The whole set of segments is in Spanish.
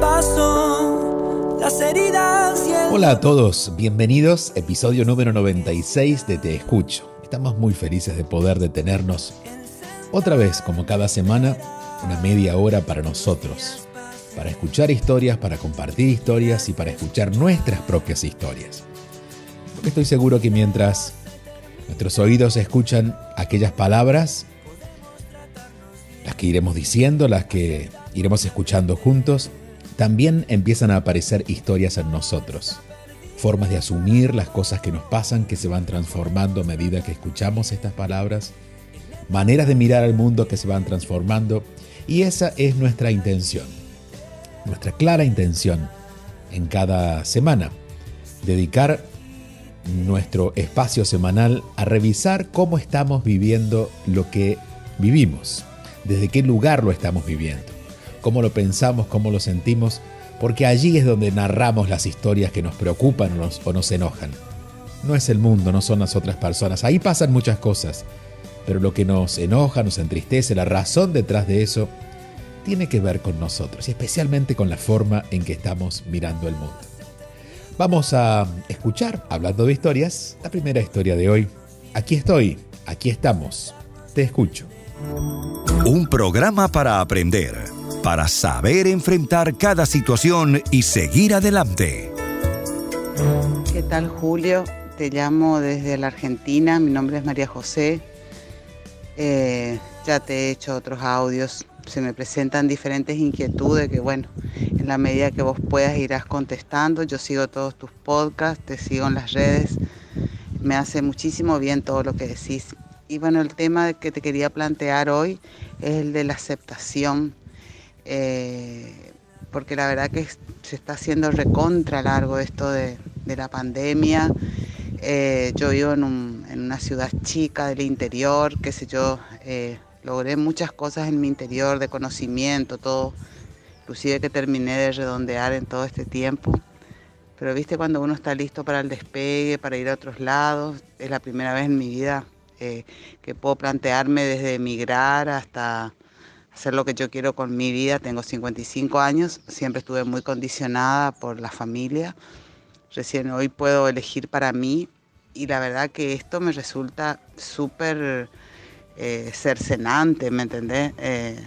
Pasó, las heridas y. Hola a todos, bienvenidos, episodio número 96 de Te Escucho. Estamos muy felices de poder detenernos otra vez, como cada semana, una media hora para nosotros, para escuchar historias, para compartir historias y para escuchar nuestras propias historias. Porque estoy seguro que mientras nuestros oídos escuchan aquellas palabras, las que iremos diciendo, las que iremos escuchando juntos, también empiezan a aparecer historias en nosotros. Formas de asumir las cosas que nos pasan, que se van transformando a medida que escuchamos estas palabras. Maneras de mirar al mundo que se van transformando. Y esa es nuestra intención. Nuestra clara intención en cada semana. Dedicar nuestro espacio semanal a revisar cómo estamos viviendo lo que vivimos desde qué lugar lo estamos viviendo, cómo lo pensamos, cómo lo sentimos, porque allí es donde narramos las historias que nos preocupan o nos, enojan. No es el mundo, no son las otras personas, ahí pasan muchas cosas, pero lo que nos enoja, nos entristece, la razón detrás de eso, tiene que ver con nosotros y especialmente con la forma en que estamos mirando el mundo. Vamos a escuchar, hablando de historias, la primera historia de hoy. Aquí estoy, aquí estamos, te escucho. Un programa para aprender, para saber enfrentar cada situación y seguir adelante. ¿Qué tal Julio? Te llamo desde la Argentina, mi nombre es María José. Eh, ya te he hecho otros audios, se me presentan diferentes inquietudes que bueno, en la medida que vos puedas irás contestando. Yo sigo todos tus podcasts, te sigo en las redes, me hace muchísimo bien todo lo que decís. Y bueno, el tema que te quería plantear hoy es el de la aceptación, eh, porque la verdad que se está haciendo recontra largo esto de, la pandemia. Eh, yo vivo en, un, en, una ciudad chica del interior, qué sé yo, eh, logré muchas cosas en mi interior de conocimiento, todo, inclusive que terminé de redondear en todo este tiempo. Pero viste cuando uno está listo para el despegue, para ir a otros lados, es la primera vez en mi vida que puedo plantearme desde emigrar hasta hacer lo que yo quiero con mi vida. Tengo 55 años, siempre estuve muy condicionada por la familia. Recién hoy puedo elegir para mí y la verdad que esto me resulta súper eh, cercenante, ¿me entendés? Eh,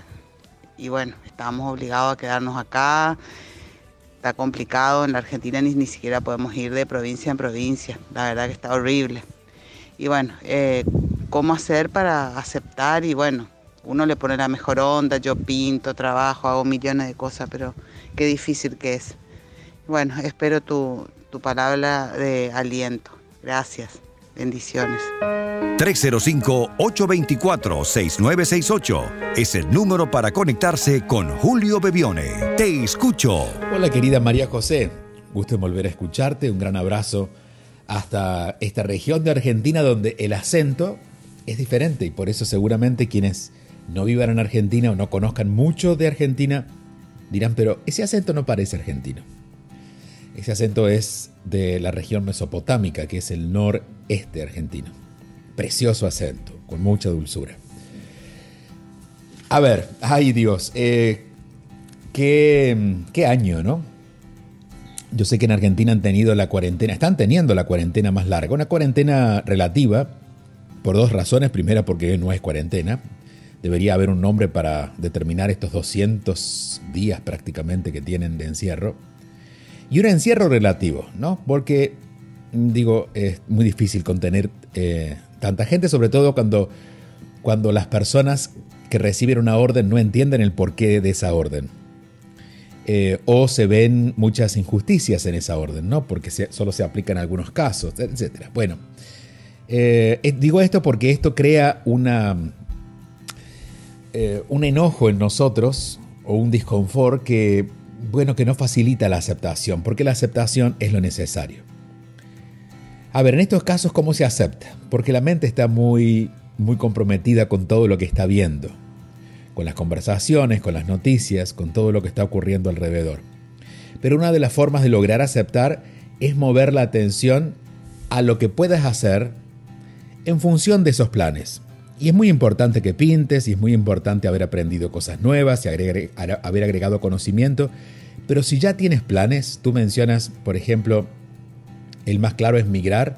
y bueno, estamos obligados a quedarnos acá. Está complicado, en la Argentina ni, ni siquiera podemos ir de provincia en provincia. La verdad que está horrible. Y bueno, eh, cómo hacer para aceptar y bueno, uno le pone la mejor onda, yo pinto, trabajo, hago millones de cosas, pero qué difícil que es. Bueno, espero tu, tu palabra de aliento. Gracias. Bendiciones. 305-824-6968 es el número para conectarse con Julio Bebione. Te escucho. Hola querida María José, gusto en volver a escucharte, un gran abrazo hasta esta región de Argentina donde el acento es diferente y por eso seguramente quienes no vivan en Argentina o no conozcan mucho de Argentina dirán, pero ese acento no parece argentino. Ese acento es de la región mesopotámica, que es el noreste argentino. Precioso acento, con mucha dulzura. A ver, ay Dios, eh, ¿qué, qué año, ¿no? Yo sé que en Argentina han tenido la cuarentena, están teniendo la cuarentena más larga, una cuarentena relativa, por dos razones. Primera, porque no es cuarentena. Debería haber un nombre para determinar estos 200 días prácticamente que tienen de encierro. Y un encierro relativo, ¿no? Porque, digo, es muy difícil contener eh, tanta gente, sobre todo cuando, cuando las personas que reciben una orden no entienden el porqué de esa orden. Eh, o se ven muchas injusticias en esa orden, ¿no? Porque solo se aplican algunos casos, etc. Bueno, eh, digo esto porque esto crea una, eh, un enojo en nosotros o un disconfort que bueno, que no facilita la aceptación, porque la aceptación es lo necesario. A ver, en estos casos, ¿cómo se acepta? Porque la mente está muy, muy comprometida con todo lo que está viendo, con las conversaciones, con las noticias, con todo lo que está ocurriendo alrededor. Pero una de las formas de lograr aceptar es mover la atención a lo que puedas hacer en función de esos planes. Y es muy importante que pintes y es muy importante haber aprendido cosas nuevas y haber agregado conocimiento. Pero si ya tienes planes, tú mencionas, por ejemplo, el más claro es migrar,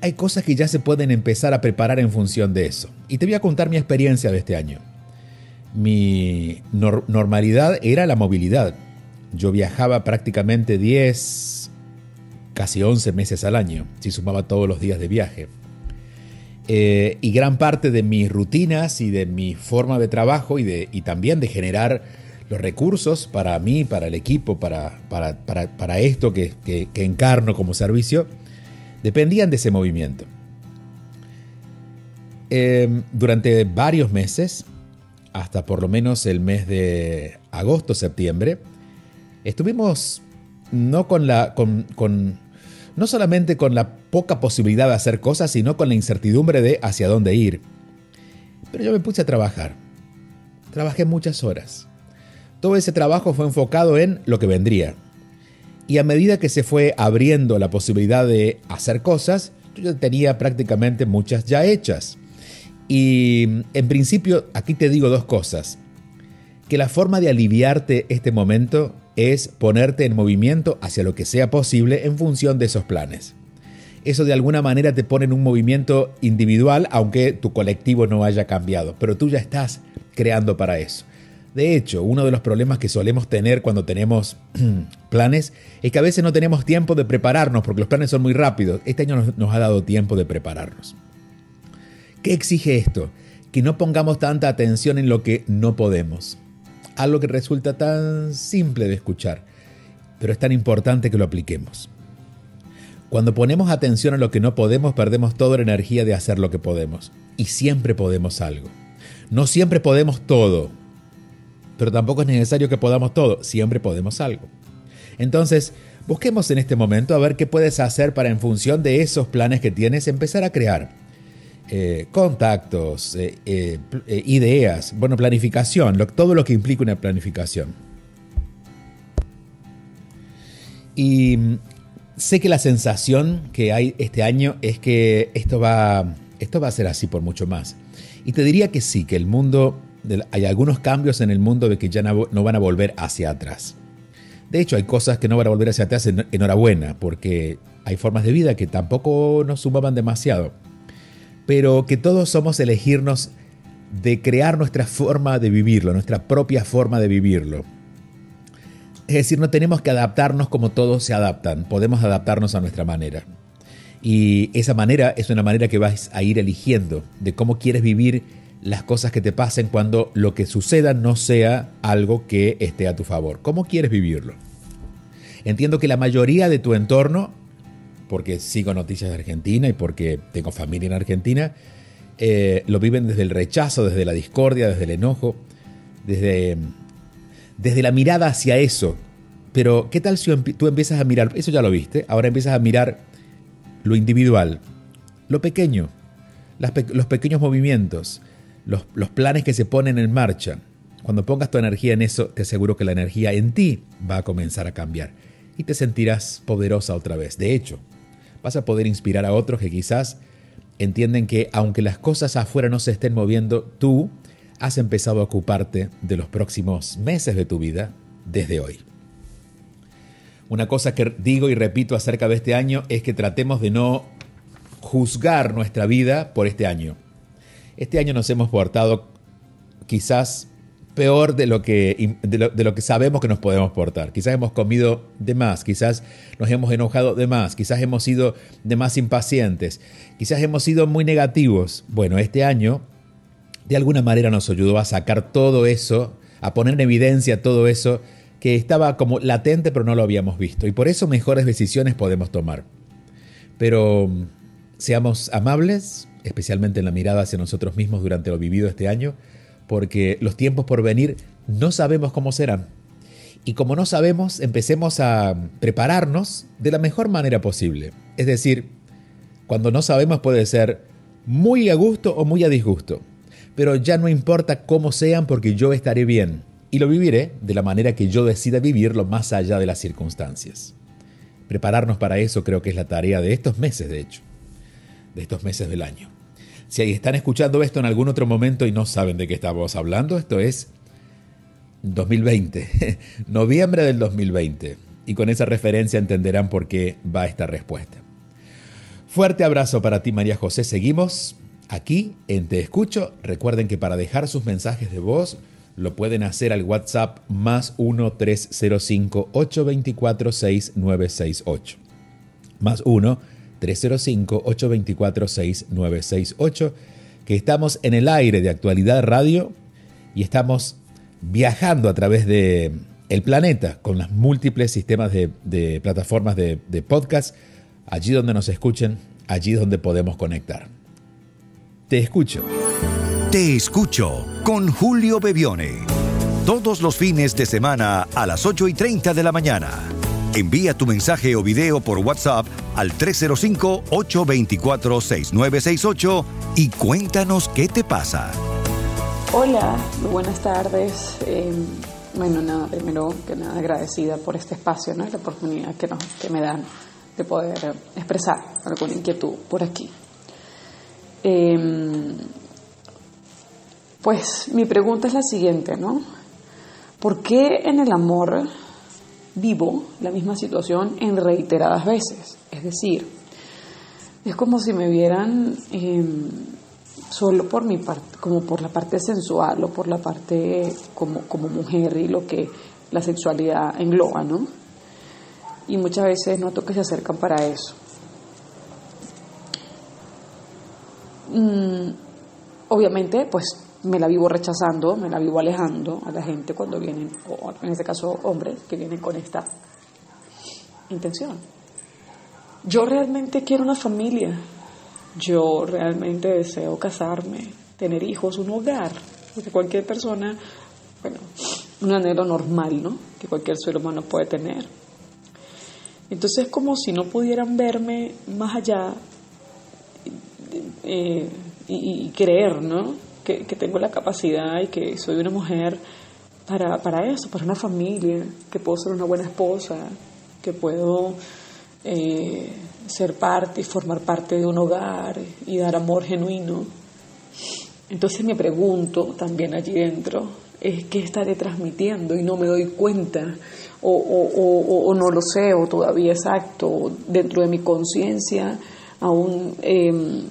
hay cosas que ya se pueden empezar a preparar en función de eso. Y te voy a contar mi experiencia de este año. Mi normalidad era la movilidad. Yo viajaba prácticamente 10, casi 11 meses al año, si sumaba todos los días de viaje. Eh, y gran parte de mis rutinas y de mi forma de trabajo y, de, y también de generar los recursos para mí, para el equipo, para, para, esto que, encarno como servicio, dependían de ese movimiento. Em, durante varios meses, hasta por lo menos el mes de agosto, septiembre, estuvimos no con la, con, no solamente con la poca posibilidad de hacer cosas, sino con la incertidumbre de hacia dónde ir. Pero yo me puse a trabajar. Trabajé muchas horas. Todo ese trabajo fue enfocado en lo que vendría. Y a medida que se fue abriendo la posibilidad de hacer cosas, yo tenía prácticamente muchas ya hechas. Y en principio, aquí te digo dos cosas. Que la forma de aliviarte este momento es ponerte en movimiento hacia lo que sea posible en función de esos planes. Eso de alguna manera te pone en un movimiento individual, aunque tu colectivo no haya cambiado, pero tú ya estás creando para eso. De hecho, uno de los problemas que solemos tener cuando tenemos planes es que a veces no tenemos tiempo de prepararnos porque los planes son muy rápidos. Este año nos, ha dado tiempo de prepararnos. ¿Qué exige esto? Que no pongamos tanta atención en lo que no podemos algo que resulta tan simple de escuchar, pero es tan importante que lo apliquemos. Cuando ponemos atención a lo que no podemos, perdemos toda la energía de hacer lo que podemos. Y siempre podemos algo. No siempre podemos todo, pero tampoco es necesario que podamos todo, siempre podemos algo. Entonces, busquemos en este momento a ver qué puedes hacer para en función de esos planes que tienes empezar a crear. Eh, contactos, eh, eh, ideas, bueno, planificación, todo lo que implica una planificación. Y sé que la sensación que hay este año es que esto va, esto va a ser así por mucho más. Y te diría que sí, que el mundo, hay algunos cambios en el mundo de que ya no, van a volver hacia atrás. De hecho, hay cosas que no van a volver hacia atrás, enhorabuena, porque hay formas de vida que tampoco nos sumaban demasiado pero que todos somos elegirnos de crear nuestra forma de vivirlo, nuestra propia forma de vivirlo. Es decir, no tenemos que adaptarnos como todos se adaptan, podemos adaptarnos a nuestra manera. Y esa manera es una manera que vas a ir eligiendo de cómo quieres vivir las cosas que te pasen cuando lo que suceda no sea algo que esté a tu favor. ¿Cómo quieres vivirlo? Entiendo que la mayoría de tu entorno porque sigo noticias de Argentina y porque tengo familia en Argentina, eh, lo viven desde el rechazo, desde la discordia, desde el enojo, desde, desde la mirada hacia eso. Pero, ¿qué tal si tú empiezas a mirar, eso ya lo viste, ahora empiezas a mirar lo individual, lo pequeño, los pequeños movimientos, los, planes que se ponen en marcha? Cuando pongas tu energía en eso, te aseguro que la energía en ti va a comenzar a cambiar y te sentirás poderosa otra vez. De hecho, vas a poder inspirar a otros que quizás entienden que aunque las cosas afuera no se estén moviendo, tú has empezado a ocuparte de los próximos meses de tu vida desde hoy. Una cosa que digo y repito acerca de este año es que tratemos de no juzgar nuestra vida por este año. Este año nos hemos portado quizás peor de lo, que, de lo, que sabemos que nos podemos portar. Quizás hemos comido de más, quizás nos hemos enojado de más, quizás hemos sido de más impacientes, quizás hemos sido muy negativos. Bueno, este año de alguna manera nos ayudó a sacar todo eso, a poner en evidencia todo eso que estaba como latente pero no lo habíamos visto. Y por eso mejores decisiones podemos tomar. Pero mm, seamos amables, especialmente en la mirada hacia nosotros mismos durante lo vivido este año porque los tiempos por venir no sabemos cómo serán. Y como no sabemos, empecemos a prepararnos de la mejor manera posible. Es decir, cuando no sabemos puede ser muy a gusto o muy a disgusto. Pero ya no importa cómo sean porque yo estaré bien y lo viviré de la manera que yo decida vivirlo más allá de las circunstancias. Prepararnos para eso creo que es la tarea de estos meses, de hecho, de estos meses del año. Si están escuchando esto en algún otro momento y no saben de qué estamos hablando, esto es 2020, noviembre del 2020. Y con esa referencia entenderán por qué va esta respuesta. Fuerte abrazo para ti, María José. Seguimos aquí en Te Escucho. Recuerden que para dejar sus mensajes de voz lo pueden hacer al WhatsApp más 1-305-824-6968. Más 1-305-824-6968. Que estamos en el aire de Actualidad Radio y estamos viajando a través de el planeta con los múltiples sistemas de, plataformas de, de podcast, allí donde nos escuchen, allí donde podemos conectar. Te escucho. Te escucho con Julio Bebione. Todos los fines de semana a las 8 y 30 de la mañana. Envía tu mensaje o video por WhatsApp al 305-824-6968 y cuéntanos qué te pasa. Hola, muy buenas tardes. Eh, bueno, nada, primero que nada agradecida por este espacio, ¿no? la oportunidad que, nos, que me dan de poder expresar alguna inquietud por aquí. Em, pues mi pregunta es la siguiente, ¿no? ¿Por qué en el amor vivo la misma situación en reiteradas veces? Es decir, es como si me vieran em, solo por mi parte, como por la parte sensual o por la parte como, como mujer y lo que la sexualidad engloba, ¿no? Y muchas veces noto que se acercan para eso. Mm, obviamente, pues me la vivo rechazando, me la vivo alejando a la gente cuando vienen, o en este caso hombres, que vienen con esta intención. Yo realmente quiero una familia, yo realmente deseo casarme, tener hijos, un hogar, porque cualquier persona, bueno, un anhelo normal, ¿no? Que cualquier ser humano puede tener. Entonces es como si no pudieran verme más allá eh, y, creer, ¿no? Que, tengo la capacidad y que soy una mujer para, para eso, para una familia, que puedo ser una buena esposa, que puedo eh, ser parte y formar parte de un hogar y dar amor genuino. Entonces me pregunto también allí dentro, es qué estaré transmitiendo y no me doy cuenta o, no lo sé o todavía exacto dentro de mi conciencia aún em,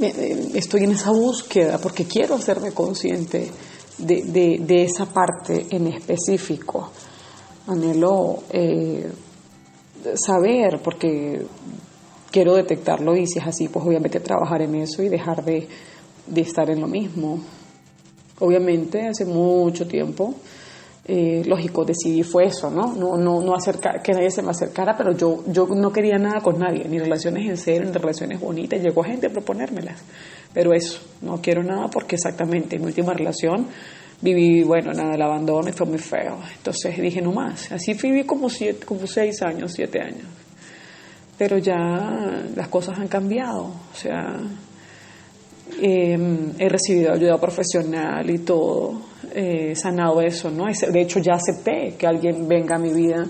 estoy en esa búsqueda porque quiero hacerme consciente de, esa parte en específico anhelo eh, saber, porque quiero detectarlo y si es así, pues obviamente trabajar en eso y dejar de, estar en lo mismo. Obviamente, hace mucho tiempo, eh, lógico, decidí fue eso, ¿no? No, no, no acercar, que nadie se me acercara, pero yo, yo no quería nada con nadie, ni relaciones en serio, ni relaciones bonitas. Llegó gente a proponérmelas, pero eso, no quiero nada porque exactamente mi última relación viví, bueno, nada, el abandono y fue muy feo. Entonces dije, no más. Así viví como, siete, como seis años, siete años. Pero ya las cosas han cambiado. O sea, em, he recibido ayuda profesional y todo. He sanado eso, ¿no? De hecho, ya acepté que alguien venga a mi vida.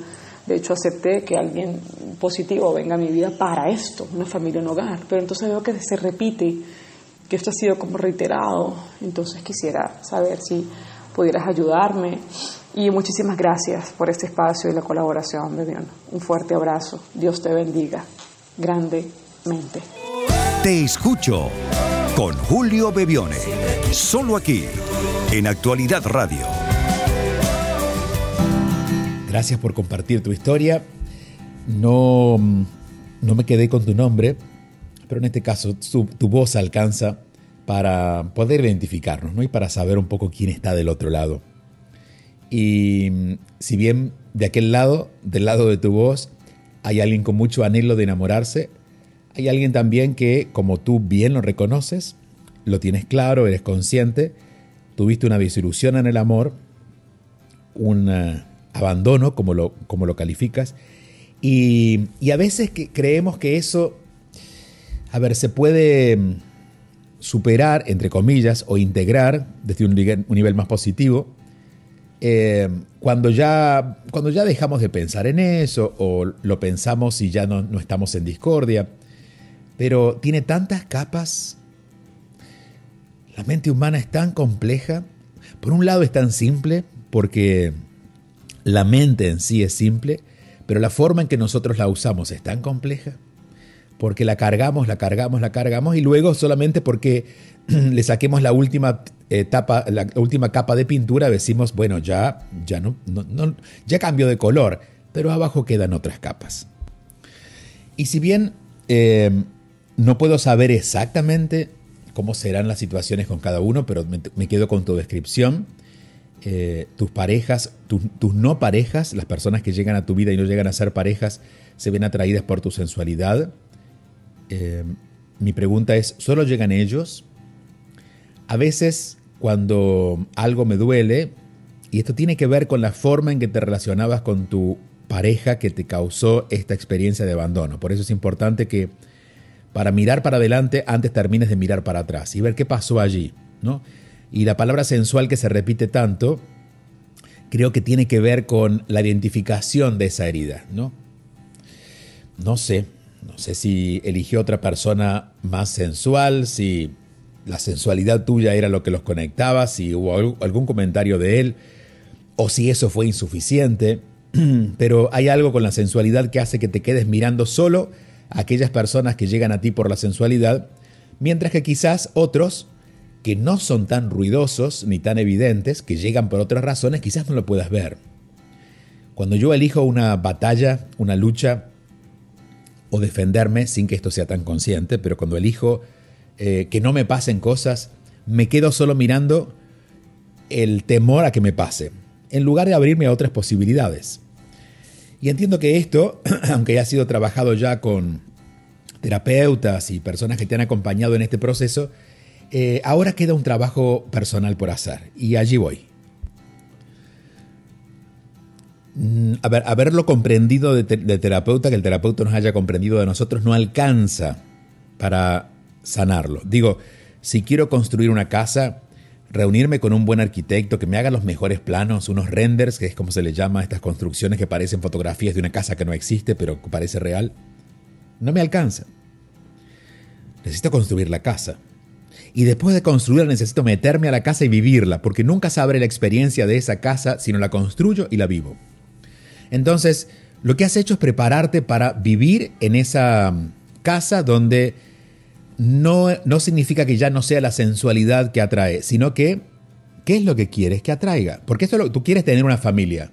De hecho, acepté que alguien positivo venga a mi vida para esto, una familia, un hogar. Pero entonces veo que se repite que esto ha sido como reiterado, entonces quisiera saber si pudieras ayudarme. Y muchísimas gracias por este espacio y la colaboración, Bebión. Un fuerte abrazo. Dios te bendiga grandemente. Te escucho con Julio Bebione, solo aquí, en Actualidad Radio. Gracias por compartir tu historia. No, no me quedé con tu nombre, pero en este caso tu, voz alcanza para poder identificarnos ¿no? y para saber un poco quién está del otro lado. Y si bien de aquel lado, del lado de tu voz, hay alguien con mucho anhelo de enamorarse, hay alguien también que, como tú bien lo reconoces, lo tienes claro, eres consciente, tuviste una desilusión en el amor, una abandono, como lo, como lo calificas, y, a veces creemos que eso, a ver, se puede mm, superar, entre comillas, o integrar desde un nivel, más positivo, eh, cuando, ya, cuando ya dejamos de pensar en eso o lo pensamos y ya no, no estamos en discordia. Pero tiene tantas capas. La mente humana es tan compleja. Por un lado es tan simple porque la mente en sí es simple, pero la forma en que nosotros la usamos es tan compleja porque la cargamos, la cargamos, la cargamos y luego solamente porque le saquemos la última etapa, la última capa de pintura, decimos, bueno, ya, ya no, ya cambió de color, pero abajo quedan otras capas. Y si bien eh, no puedo saber exactamente cómo serán las situaciones con cada uno, pero me, quedo con tu descripción. Eh, tus parejas, tus no parejas, las personas que llegan a tu vida y no llegan a ser parejas, se ven atraídas por tu sensualidad. Eh, mi pregunta es, ¿solo llegan ellos? A veces cuando algo me duele, y esto tiene que ver con la forma en que te relacionabas con tu pareja que te causó esta experiencia de abandono. Por eso es importante que para mirar para adelante antes termines de mirar para atrás y ver qué pasó allí, ¿no? Y la palabra sensual que se repite tanto, creo que tiene que ver con la identificación de esa herida, ¿no? No sé, no sé si eligió otra persona más sensual, si la sensualidad tuya era lo que los conectaba, si hubo algún comentario de él, o si eso fue insuficiente, pero hay algo con la sensualidad que hace que te quedes mirando solo aquellas personas que llegan a ti por la sensualidad, mientras que quizás otros que no son tan ruidosos ni tan evidentes, que llegan por otras razones, quizás no lo puedas ver. Cuando yo elijo una batalla, una lucha, o defenderme, sin que esto sea tan consciente, pero cuando elijo eh, que no me pasen cosas, me quedo solo mirando el temor a que me pase, en lugar de abrirme a otras posibilidades. Y entiendo que esto, aunque haya sido trabajado ya con terapeutas y personas que te han acompañado en este proceso, eh, ahora queda un trabajo personal por hacer. Y allí voy. Mm, haberlo comprendido de, terapeuta, que el terapeuta nos haya comprendido de nosotros, no alcanza para sanarlo. Digo, si quiero construir una casa, reunirme con un buen arquitecto que me haga los mejores planos, unos renders, que es como se le llama a estas construcciones que parecen fotografías de una casa que no existe, pero parece real, no me alcanza. Necesito construir la casa. Y después de construirla necesito meterme a la casa y vivirla, porque nunca sabré la experiencia de esa casa si no la construyo y la vivo. Entonces, lo que has hecho es prepararte para vivir en esa casa donde no, no significa que ya no sea la sensualidad que atrae, sino que, ¿qué es lo que quieres que atraiga? Porque esto lo, tú quieres tener una familia.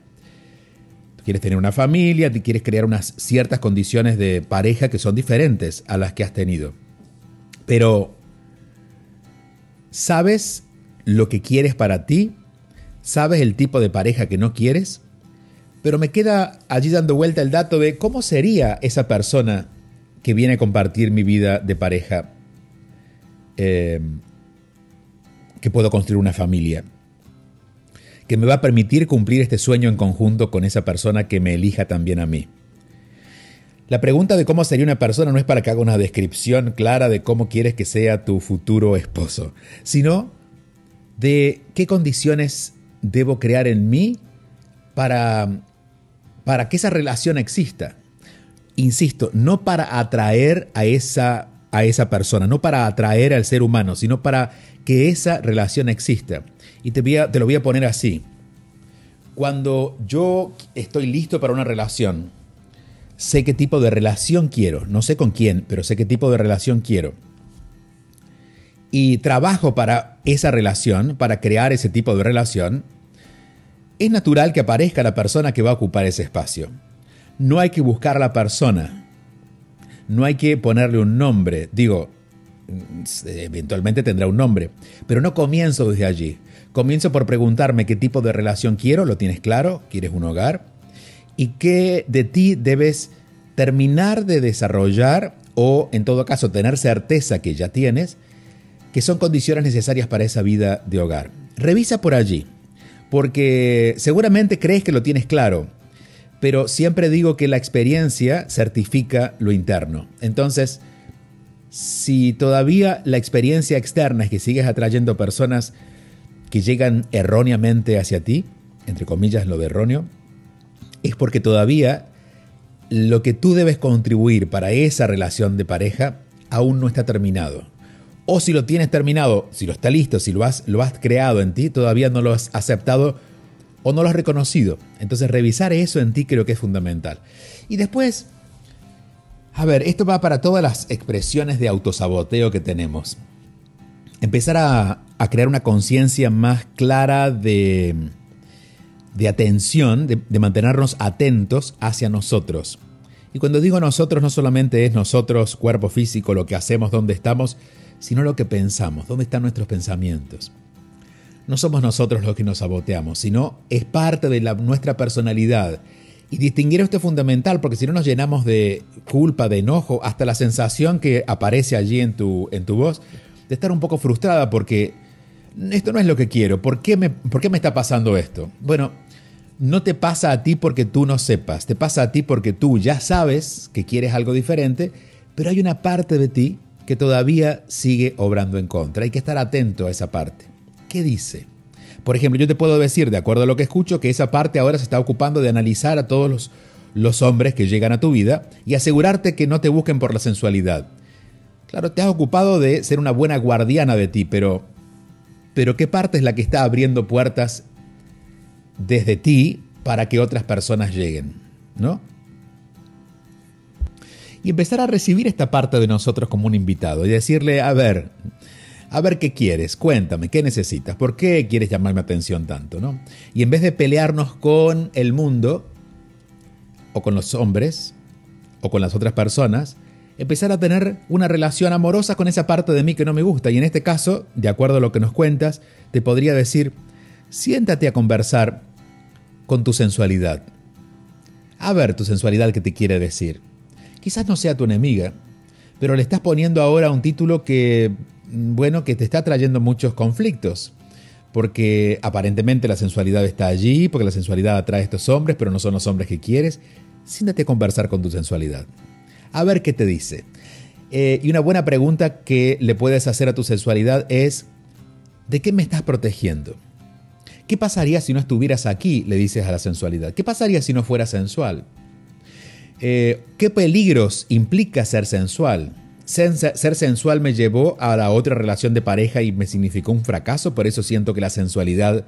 Quieres tener una familia, quieres crear unas ciertas condiciones de pareja que son diferentes a las que has tenido. Pero, ¿sabes lo que quieres para ti? ¿Sabes el tipo de pareja que no quieres? Pero me queda allí dando vuelta el dato de cómo sería esa persona que viene a compartir mi vida de pareja. Eh, que puedo construir una familia, que me va a permitir cumplir este sueño en conjunto con esa persona que me elija también a mí. La pregunta de cómo sería una persona no es para que haga una descripción clara de cómo quieres que sea tu futuro esposo, sino de qué condiciones debo crear en mí para, para que esa relación exista. Insisto, no para atraer a esa a esa persona, no para atraer al ser humano, sino para que esa relación exista. Y te, lo voy a poner así. Cuando yo estoy listo para una relación, sé qué tipo de relación quiero, no sé con quién, pero sé qué tipo de relación quiero. Y trabajo para esa relación, para crear ese tipo de relación, es natural que aparezca la persona que va a ocupar ese espacio. No hay que buscar a la persona, no hay que ponerle un nombre. Digo, eventualmente tendrá un nombre, pero no comienzo desde allí. Comienzo por preguntarme qué tipo de relación quiero, ¿lo tienes claro? ¿Quieres un hogar? ¿Y qué de ti debes terminar de desarrollar o en todo caso tener certeza que ya tienes, que son condiciones necesarias para esa vida de hogar? Revisa por allí. porque seguramente crees que lo tienes claro, pero siempre digo que la experiencia certifica lo interno. Entonces, si todavía la experiencia externa es que sigues atrayendo personas que llegan erróneamente hacia ti, entre comillas lo de erróneo, es porque todavía lo que tú debes contribuir para esa relación de pareja aún no está terminado. O si lo tienes terminado, si lo está listo, si lo has, lo has creado en ti, todavía no lo has aceptado o no lo has reconocido. Entonces revisar eso en ti creo que es fundamental. Y después, a ver, esto va para todas las expresiones de autosaboteo que tenemos. Empezar a, crear una conciencia más clara de, de atención, de, de mantenernos atentos hacia nosotros. Y cuando digo nosotros, no solamente es nosotros, cuerpo físico, lo que hacemos, dónde estamos, sino lo que pensamos, dónde están nuestros pensamientos. No somos nosotros los que nos saboteamos, sino es parte de la, nuestra personalidad. Y distinguir esto es fundamental porque si no nos llenamos de culpa, de enojo, hasta la sensación que aparece allí en tu, en tu voz, de estar un poco frustrada porque esto no es lo que quiero, ¿por qué me, por qué me está pasando esto? Bueno, no te pasa a ti porque tú no sepas, te pasa a ti porque tú ya sabes que quieres algo diferente, pero hay una parte de ti que todavía sigue obrando en contra. Hay que estar atento a esa parte. ¿Qué dice? Por ejemplo, yo te puedo decir, de acuerdo a lo que escucho, que esa parte ahora se está ocupando de analizar a todos los, los hombres que llegan a tu vida y asegurarte que no te busquen por la sensualidad. Claro, te has ocupado de ser una buena guardiana de ti, pero, pero ¿qué parte es la que está abriendo puertas desde ti para que otras personas lleguen? ¿No? y empezar a recibir esta parte de nosotros como un invitado y decirle, a ver, a ver qué quieres, cuéntame, qué necesitas, por qué quieres llamarme atención tanto, ¿no? Y en vez de pelearnos con el mundo, o con los hombres, o con las otras personas, empezar a tener una relación amorosa con esa parte de mí que no me gusta. Y en este caso, de acuerdo a lo que nos cuentas, te podría decir, siéntate a conversar con tu sensualidad. A ver tu sensualidad que te quiere decir quizás no sea tu enemiga, pero le estás poniendo ahora un título que, bueno, que te está trayendo muchos conflictos. Porque aparentemente la sensualidad está allí, porque la sensualidad atrae a estos hombres, pero no son los hombres que quieres. Siéntate a conversar con tu sensualidad. A ver qué te dice. Eh, y una buena pregunta que le puedes hacer a tu sensualidad es, ¿de qué me estás protegiendo? ¿Qué pasaría si no estuvieras aquí? Le dices a la sensualidad. ¿Qué pasaría si no fueras sensual? Eh, ¿Qué peligros implica ser sensual? Ser, sensual me llevó a la otra relación de pareja y me significó un fracaso, por eso siento que la sensualidad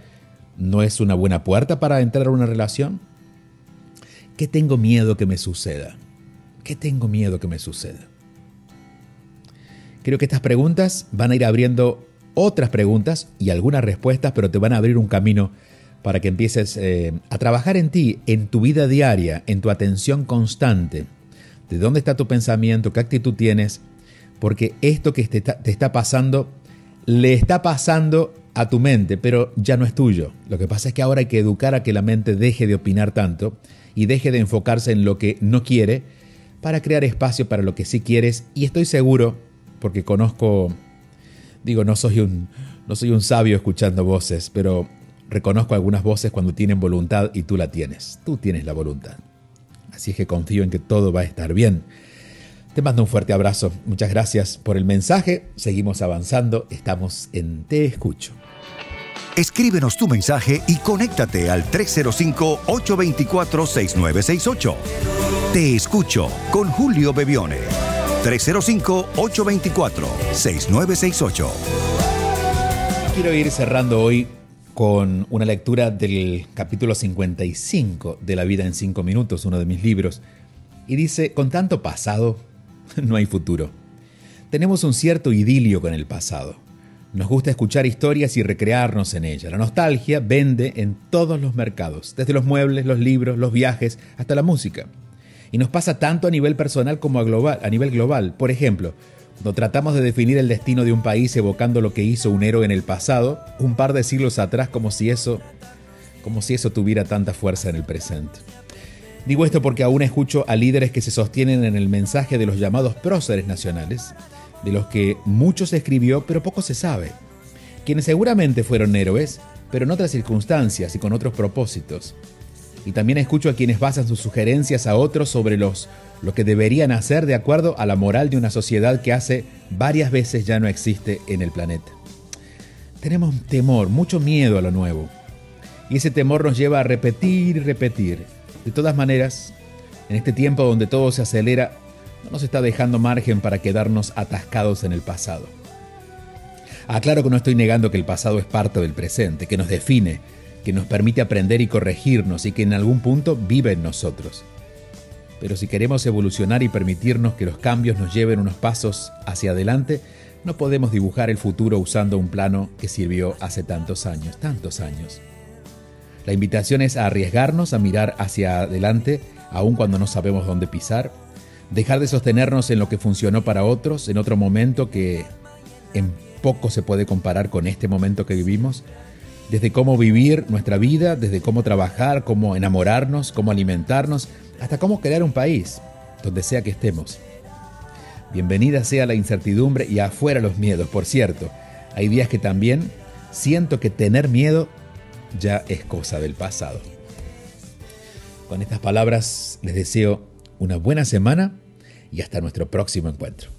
no es una buena puerta para entrar a una relación. ¿Qué tengo miedo que me suceda? ¿Qué tengo miedo que me suceda? Creo que estas preguntas van a ir abriendo otras preguntas y algunas respuestas, pero te van a abrir un camino para que empieces eh, a trabajar en ti, en tu vida diaria, en tu atención constante. ¿De dónde está tu pensamiento? ¿Qué actitud tienes? Porque esto que te está, pasando, le está pasando a tu mente, pero ya no es tuyo. Lo que pasa es que ahora hay que educar a que la mente deje de opinar tanto y deje de enfocarse en lo que no quiere para crear espacio para lo que sí quieres. Y estoy seguro, porque conozco, digo, no soy un, no soy un sabio escuchando voces, pero Reconozco algunas voces cuando tienen voluntad y tú la tienes. Tú tienes la voluntad. Así es que confío en que todo va a estar bien. Te mando un fuerte abrazo. Muchas gracias por el mensaje. Seguimos avanzando. Estamos en Te Escucho. Escríbenos tu mensaje y conéctate al 305-824-6968. Te escucho con Julio Bebione. 305-824-6968. Quiero ir cerrando hoy con una lectura del capítulo 55 de La vida en cinco minutos, uno de mis libros, y dice, con tanto pasado, no hay futuro. Tenemos un cierto idilio con el pasado. Nos gusta escuchar historias y recrearnos en ella. La nostalgia vende en todos los mercados, desde los muebles, los libros, los viajes, hasta la música. Y nos pasa tanto a nivel personal como a, global, a nivel global. Por ejemplo, cuando tratamos de definir el destino de un país evocando lo que hizo un héroe en el pasado, un par de siglos atrás, como si eso, como si eso tuviera tanta fuerza en el presente. Digo esto porque aún escucho a líderes que se sostienen en el mensaje de los llamados próceres nacionales, de los que mucho se escribió pero poco se sabe, quienes seguramente fueron héroes, pero en otras circunstancias y con otros propósitos. Y también escucho a quienes basan sus sugerencias a otros sobre los, lo que deberían hacer de acuerdo a la moral de una sociedad que hace varias veces ya no existe en el planeta. Tenemos temor, mucho miedo a lo nuevo. Y ese temor nos lleva a repetir y repetir. De todas maneras, en este tiempo donde todo se acelera, no nos está dejando margen para quedarnos atascados en el pasado. Aclaro que no estoy negando que el pasado es parte del presente, que nos define, que nos permite aprender y corregirnos y que en algún punto vive en nosotros. Pero si queremos evolucionar y permitirnos que los cambios nos lleven unos pasos hacia adelante, no podemos dibujar el futuro usando un plano que sirvió hace tantos años, tantos años. La invitación es a arriesgarnos a mirar hacia adelante, aun cuando no sabemos dónde pisar, dejar de sostenernos en lo que funcionó para otros, en otro momento que en poco se puede comparar con este momento que vivimos, desde cómo vivir nuestra vida, desde cómo trabajar, cómo enamorarnos, cómo alimentarnos, hasta cómo crear un país, donde sea que estemos. Bienvenida sea la incertidumbre y afuera los miedos, por cierto. Hay días que también siento que tener miedo ya es cosa del pasado. Con estas palabras les deseo una buena semana y hasta nuestro próximo encuentro.